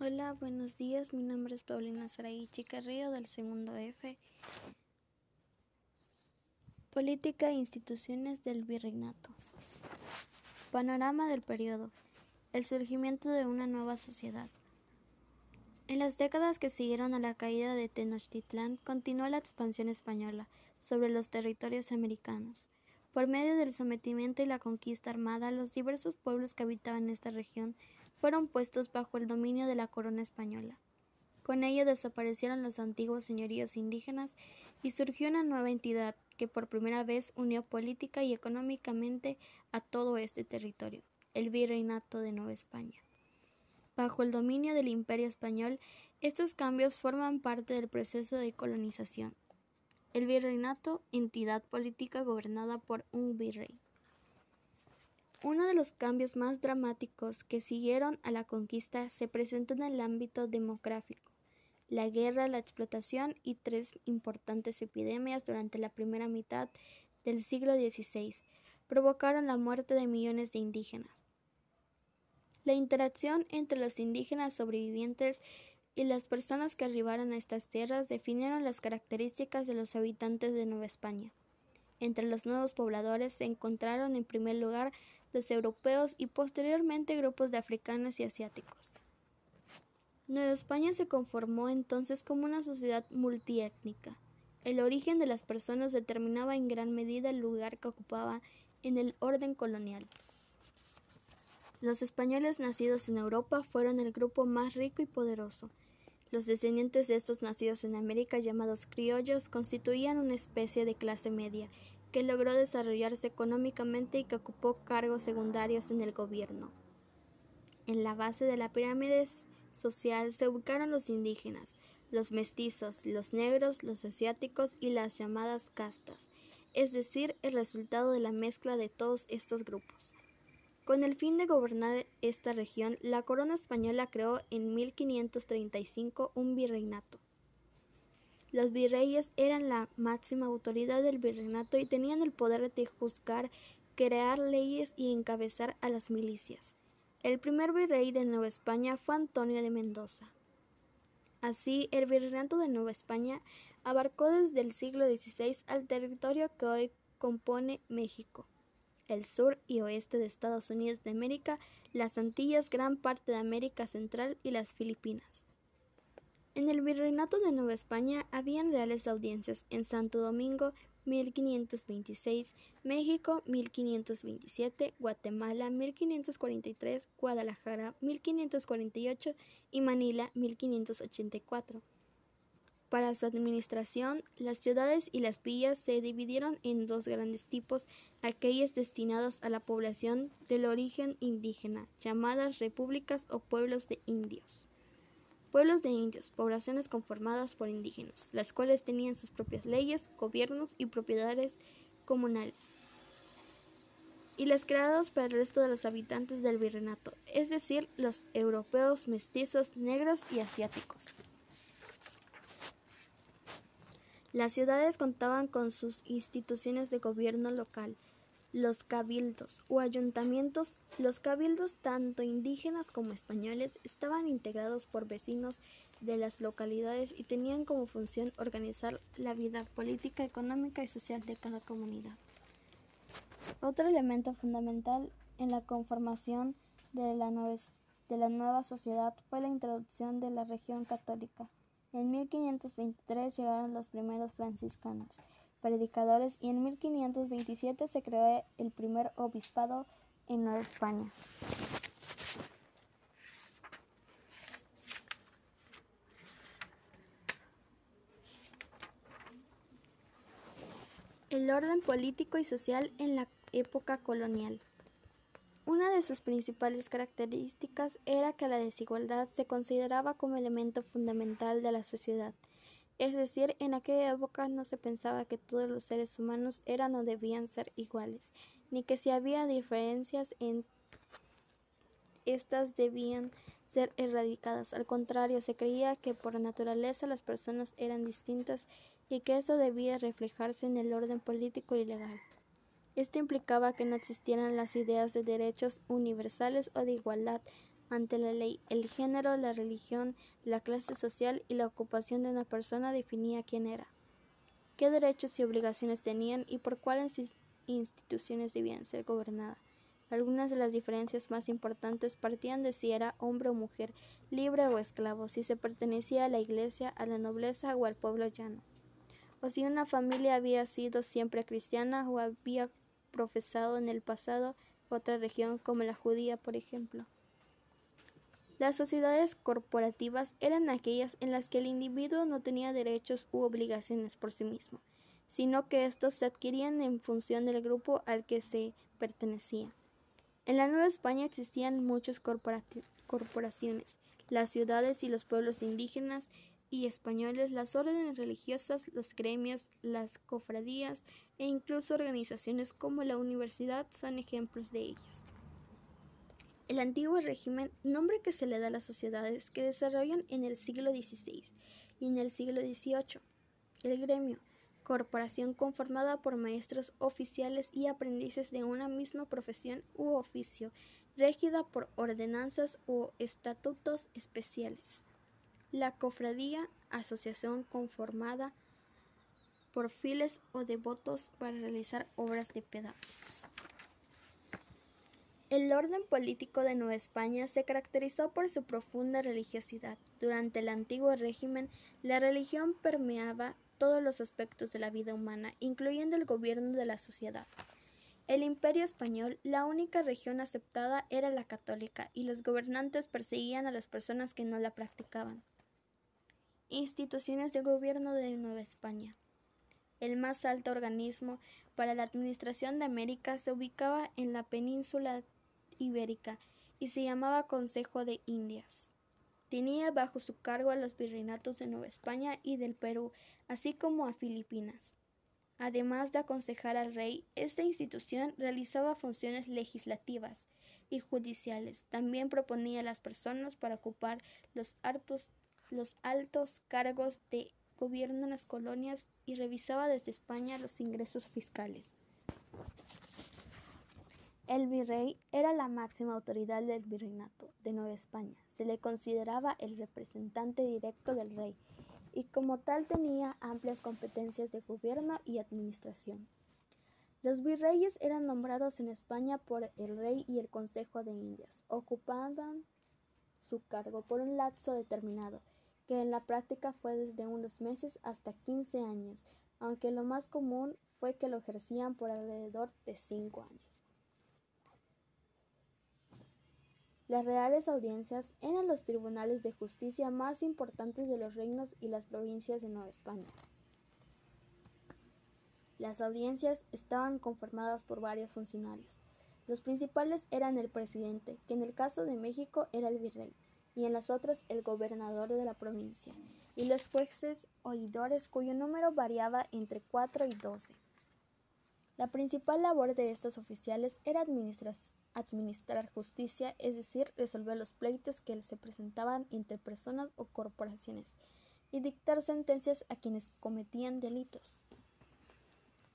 Hola, buenos días. Mi nombre es Paulina Saraí Chicarrillo del segundo F. Política e instituciones del virreinato. Panorama del periodo. El surgimiento de una nueva sociedad. En las décadas que siguieron a la caída de Tenochtitlán continuó la expansión española sobre los territorios americanos. Por medio del sometimiento y la conquista armada, los diversos pueblos que habitaban esta región fueron puestos bajo el dominio de la corona española. Con ello desaparecieron los antiguos señoríos indígenas y surgió una nueva entidad que por primera vez unió política y económicamente a todo este territorio, el Virreinato de Nueva España. Bajo el dominio del Imperio español, estos cambios forman parte del proceso de colonización. El virreinato, entidad política gobernada por un virrey. Uno de los cambios más dramáticos que siguieron a la conquista se presentó en el ámbito demográfico. La guerra, la explotación y tres importantes epidemias durante la primera mitad del siglo XVI provocaron la muerte de millones de indígenas. La interacción entre los indígenas sobrevivientes y las personas que arribaron a estas tierras definieron las características de los habitantes de Nueva España. Entre los nuevos pobladores se encontraron en primer lugar los europeos y posteriormente grupos de africanos y asiáticos. Nueva España se conformó entonces como una sociedad multiétnica. El origen de las personas determinaba en gran medida el lugar que ocupaba en el orden colonial. Los españoles nacidos en Europa fueron el grupo más rico y poderoso. Los descendientes de estos nacidos en América, llamados criollos, constituían una especie de clase media que logró desarrollarse económicamente y que ocupó cargos secundarios en el gobierno. En la base de la pirámide social se ubicaron los indígenas, los mestizos, los negros, los asiáticos y las llamadas castas, es decir, el resultado de la mezcla de todos estos grupos. Con el fin de gobernar esta región, la corona española creó en 1535 un virreinato. Los virreyes eran la máxima autoridad del virreinato y tenían el poder de juzgar, crear leyes y encabezar a las milicias. El primer virrey de Nueva España fue Antonio de Mendoza. Así, el virreinato de Nueva España abarcó desde el siglo XVI al territorio que hoy compone México, el sur y oeste de Estados Unidos de América, las Antillas, gran parte de América Central y las Filipinas. En el Virreinato de Nueva España habían reales audiencias en Santo Domingo 1526, México 1527, Guatemala 1543, Guadalajara 1548 y Manila 1584. Para su administración, las ciudades y las villas se dividieron en dos grandes tipos, aquellas destinadas a la población del origen indígena, llamadas repúblicas o pueblos de indios. Pueblos de indios, poblaciones conformadas por indígenas, las cuales tenían sus propias leyes, gobiernos y propiedades comunales, y las creadas para el resto de los habitantes del virreinato, es decir, los europeos, mestizos, negros y asiáticos. Las ciudades contaban con sus instituciones de gobierno local, los cabildos o ayuntamientos, los cabildos tanto indígenas como españoles estaban integrados por vecinos de las localidades y tenían como función organizar la vida política, económica y social de cada comunidad. Otro elemento fundamental en la conformación de la, nueva, sociedad fue la introducción de la región católica. En 1523 llegaron los primeros franciscanos, predicadores y en 1527 se creó el primer obispado en Nueva España. El orden político y social en la época colonial. Una de sus principales características era que la desigualdad se consideraba como elemento fundamental de la sociedad es decir, en aquella época no se pensaba que todos los seres humanos eran o debían ser iguales, ni que si había diferencias en estas debían ser erradicadas. Al contrario, se creía que por naturaleza las personas eran distintas y que eso debía reflejarse en el orden político y legal. Esto implicaba que no existieran las ideas de derechos universales o de igualdad, ante la ley. El género, la religión, la clase social y la ocupación de una persona definía quién era, qué derechos y obligaciones tenían y por cuáles instituciones debían ser gobernadas. Algunas de las diferencias más importantes partían de si era hombre o mujer, libre o esclavo, si se pertenecía a la iglesia, a la nobleza o al pueblo llano, o si una familia había sido siempre cristiana o había profesado en el pasado otra región como la judía, por ejemplo. Las sociedades corporativas eran aquellas en las que el individuo no tenía derechos u obligaciones por sí mismo, sino que estos se adquirían en función del grupo al que se pertenecía. En la Nueva España existían muchas corporaciones, las ciudades y los pueblos indígenas y españoles, las órdenes religiosas, los gremios, las cofradías e incluso organizaciones como la universidad son ejemplos de ellas. El antiguo régimen, nombre que se le da a las sociedades que desarrollan en el siglo XVI y en el siglo XVIII. El gremio, corporación conformada por maestros oficiales y aprendices de una misma profesión u oficio, regida por ordenanzas o estatutos especiales. La cofradía, asociación conformada por files o devotos para realizar obras de piedad. El orden político de Nueva España se caracterizó por su profunda religiosidad. Durante el antiguo régimen, la religión permeaba todos los aspectos de la vida humana, incluyendo el gobierno de la sociedad. El imperio español, la única región aceptada era la católica, y los gobernantes perseguían a las personas que no la practicaban. Instituciones de gobierno de Nueva España. El más alto organismo para la administración de América se ubicaba en la península ibérica y se llamaba Consejo de Indias. Tenía bajo su cargo a los virreinatos de Nueva España y del Perú, así como a Filipinas. Además de aconsejar al rey, esta institución realizaba funciones legislativas y judiciales. También proponía a las personas para ocupar los, los altos cargos de gobierno en las colonias y revisaba desde España los ingresos fiscales. El virrey era la máxima autoridad del virreinato de Nueva España. Se le consideraba el representante directo del rey y como tal tenía amplias competencias de gobierno y administración. Los virreyes eran nombrados en España por el rey y el Consejo de Indias. Ocupaban su cargo por un lapso determinado, que en la práctica fue desde unos meses hasta 15 años, aunque lo más común fue que lo ejercían por alrededor de 5 años. Las reales audiencias eran los tribunales de justicia más importantes de los reinos y las provincias de Nueva España. Las audiencias estaban conformadas por varios funcionarios. Los principales eran el presidente, que en el caso de México era el virrey, y en las otras el gobernador de la provincia, y los jueces oidores cuyo número variaba entre cuatro y doce. La principal labor de estos oficiales era administrar administrar justicia, es decir, resolver los pleitos que se presentaban entre personas o corporaciones, y dictar sentencias a quienes cometían delitos.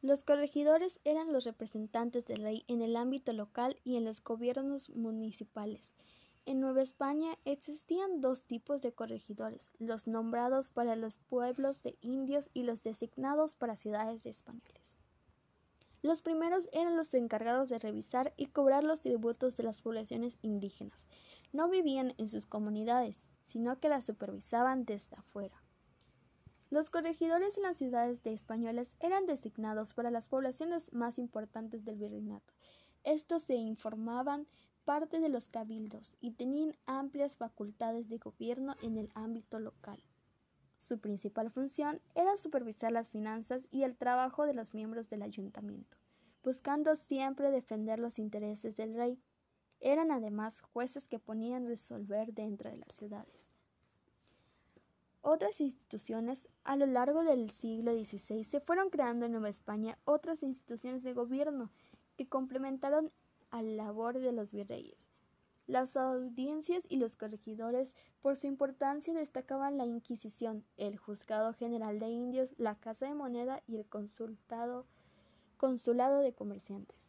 Los corregidores eran los representantes de ley en el ámbito local y en los gobiernos municipales. En Nueva España existían dos tipos de corregidores, los nombrados para los pueblos de indios y los designados para ciudades de españoles. Los primeros eran los encargados de revisar y cobrar los tributos de las poblaciones indígenas. No vivían en sus comunidades, sino que las supervisaban desde afuera. Los corregidores en las ciudades de españoles eran designados para las poblaciones más importantes del virreinato. Estos se informaban parte de los cabildos y tenían amplias facultades de gobierno en el ámbito local. Su principal función era supervisar las finanzas y el trabajo de los miembros del ayuntamiento, buscando siempre defender los intereses del rey. Eran además jueces que ponían resolver dentro de las ciudades. Otras instituciones a lo largo del siglo XVI se fueron creando en Nueva España otras instituciones de gobierno que complementaron a la labor de los virreyes. Las audiencias y los corregidores, por su importancia, destacaban la Inquisición, el Juzgado General de Indios, la Casa de Moneda y el Consulado, Consulado de Comerciantes.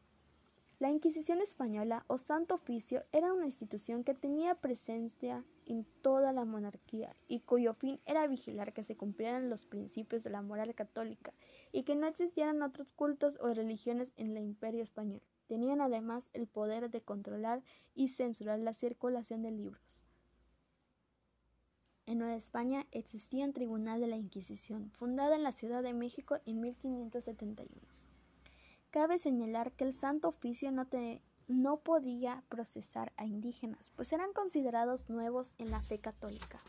La Inquisición española o Santo Oficio era una institución que tenía presencia en toda la monarquía y cuyo fin era vigilar que se cumplieran los principios de la moral católica y que no existieran otros cultos o religiones en el imperio español. Tenían además el poder de controlar y censurar la circulación de libros. En Nueva España existía un tribunal de la Inquisición, fundada en la Ciudad de México en 1571. Cabe señalar que el Santo Oficio no, no podía procesar a indígenas, pues eran considerados nuevos en la fe católica.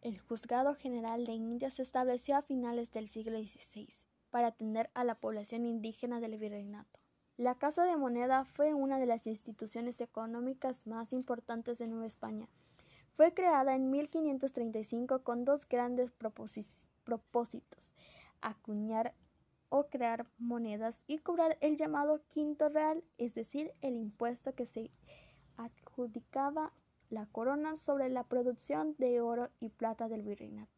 El Juzgado General de Indias se estableció a finales del siglo XVI para atender a la población indígena del virreinato. La Casa de Moneda fue una de las instituciones económicas más importantes de Nueva España. Fue creada en 1535 con dos grandes propósitos acuñar o crear monedas y cobrar el llamado quinto real, es decir, el impuesto que se adjudicaba la corona sobre la producción de oro y plata del virreinato.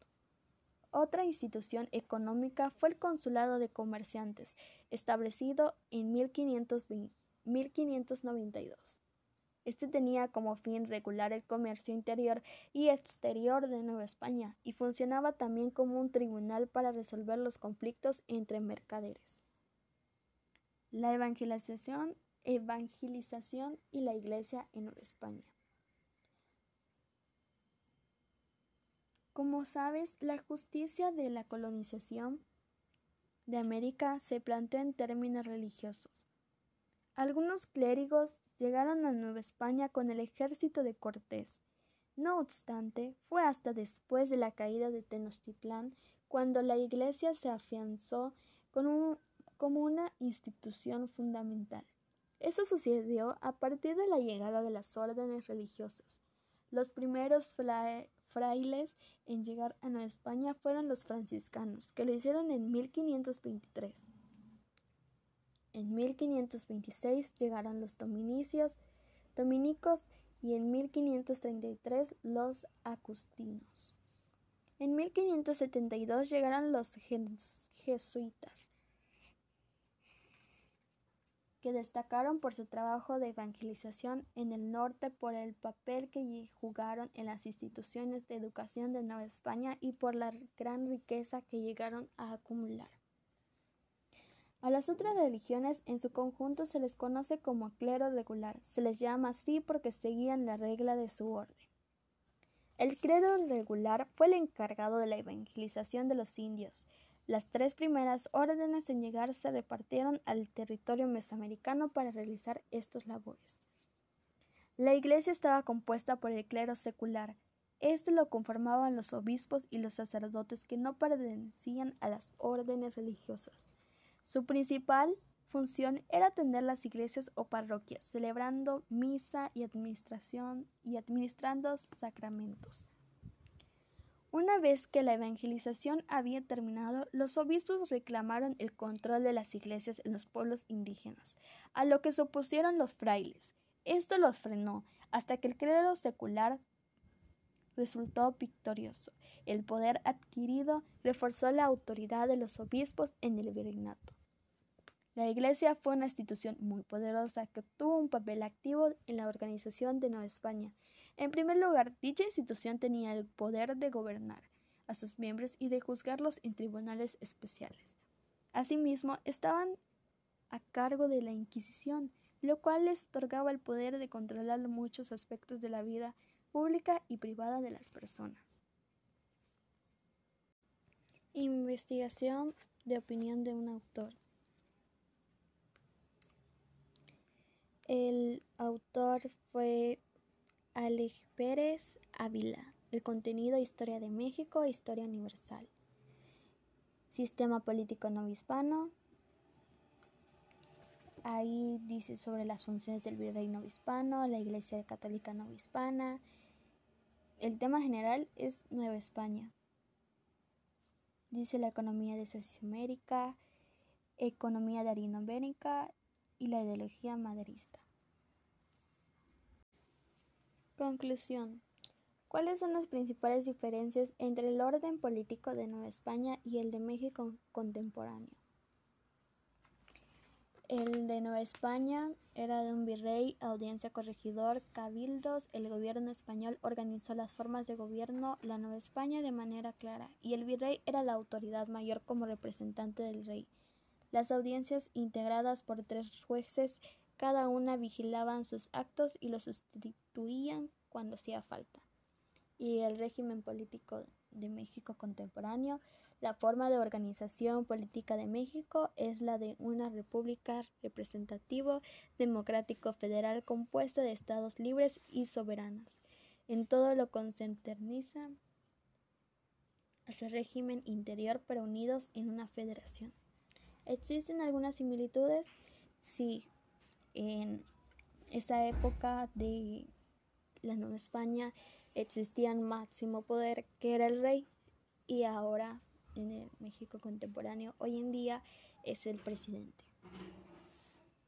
Otra institución económica fue el Consulado de Comerciantes, establecido en 1592. Este tenía como fin regular el comercio interior y exterior de Nueva España y funcionaba también como un tribunal para resolver los conflictos entre mercaderes. La evangelización, evangelización y la Iglesia en Nueva España. Como sabes, la justicia de la colonización de América se planteó en términos religiosos. Algunos clérigos llegaron a Nueva España con el ejército de Cortés. No obstante, fue hasta después de la caída de Tenochtitlán cuando la Iglesia se afianzó como una institución fundamental. Eso sucedió a partir de la llegada de las órdenes religiosas. Los primeros frailes en llegar a Nueva España fueron los franciscanos, que lo hicieron en 1523. En 1526 llegaron los dominicios, dominicos y en 1533 los acustinos. En 1572 llegaron los jesuitas, que destacaron por su trabajo de evangelización en el norte por el papel que jugaron en las instituciones de educación de Nueva España y por la gran riqueza que llegaron a acumular. A las otras religiones en su conjunto se les conoce como clero regular. Se les llama así porque seguían la regla de su orden. El clero regular fue el encargado de la evangelización de los indios. Las tres primeras órdenes en llegar se repartieron al territorio mesoamericano para realizar estos labores. La iglesia estaba compuesta por el clero secular. Este lo conformaban los obispos y los sacerdotes que no pertenecían a las órdenes religiosas. Su principal función era atender las iglesias o parroquias, celebrando misa y administración y administrando sacramentos. Una vez que la evangelización había terminado, los obispos reclamaron el control de las iglesias en los pueblos indígenas, a lo que se opusieron los frailes. Esto los frenó hasta que el credo secular resultó victorioso. El poder adquirido reforzó la autoridad de los obispos en el virreinato. La Iglesia fue una institución muy poderosa que tuvo un papel activo en la organización de Nueva España. En primer lugar, dicha institución tenía el poder de gobernar a sus miembros y de juzgarlos en tribunales especiales. Asimismo, estaban a cargo de la Inquisición, lo cual les otorgaba el poder de controlar muchos aspectos de la vida pública y privada de las personas. Investigación de opinión de un autor. El autor fue Alex Pérez Ávila. El contenido Historia de México, Historia Universal. Sistema político no hispano. Ahí dice sobre las funciones del virrey no hispano, la Iglesia Católica no hispana. El tema general es Nueva España. Dice la economía de América, economía de Arinoamérica y la ideología maderista. Conclusión. ¿Cuáles son las principales diferencias entre el orden político de Nueva España y el de México contemporáneo? El de Nueva España era de un virrey, audiencia corregidor, cabildos. El gobierno español organizó las formas de gobierno la Nueva España de manera clara, y el virrey era la autoridad mayor como representante del rey. Las audiencias, integradas por tres jueces, cada una vigilaban sus actos y los sustituían cuando hacía falta. Y el régimen político de México contemporáneo la forma de organización política de México es la de una república representativo democrático federal compuesta de estados libres y soberanos. En todo lo concerniza a régimen interior pero unidos en una federación. ¿Existen algunas similitudes? Sí, en esa época de la Nueva España existía un máximo poder que era el rey y ahora en el México contemporáneo hoy en día es el presidente.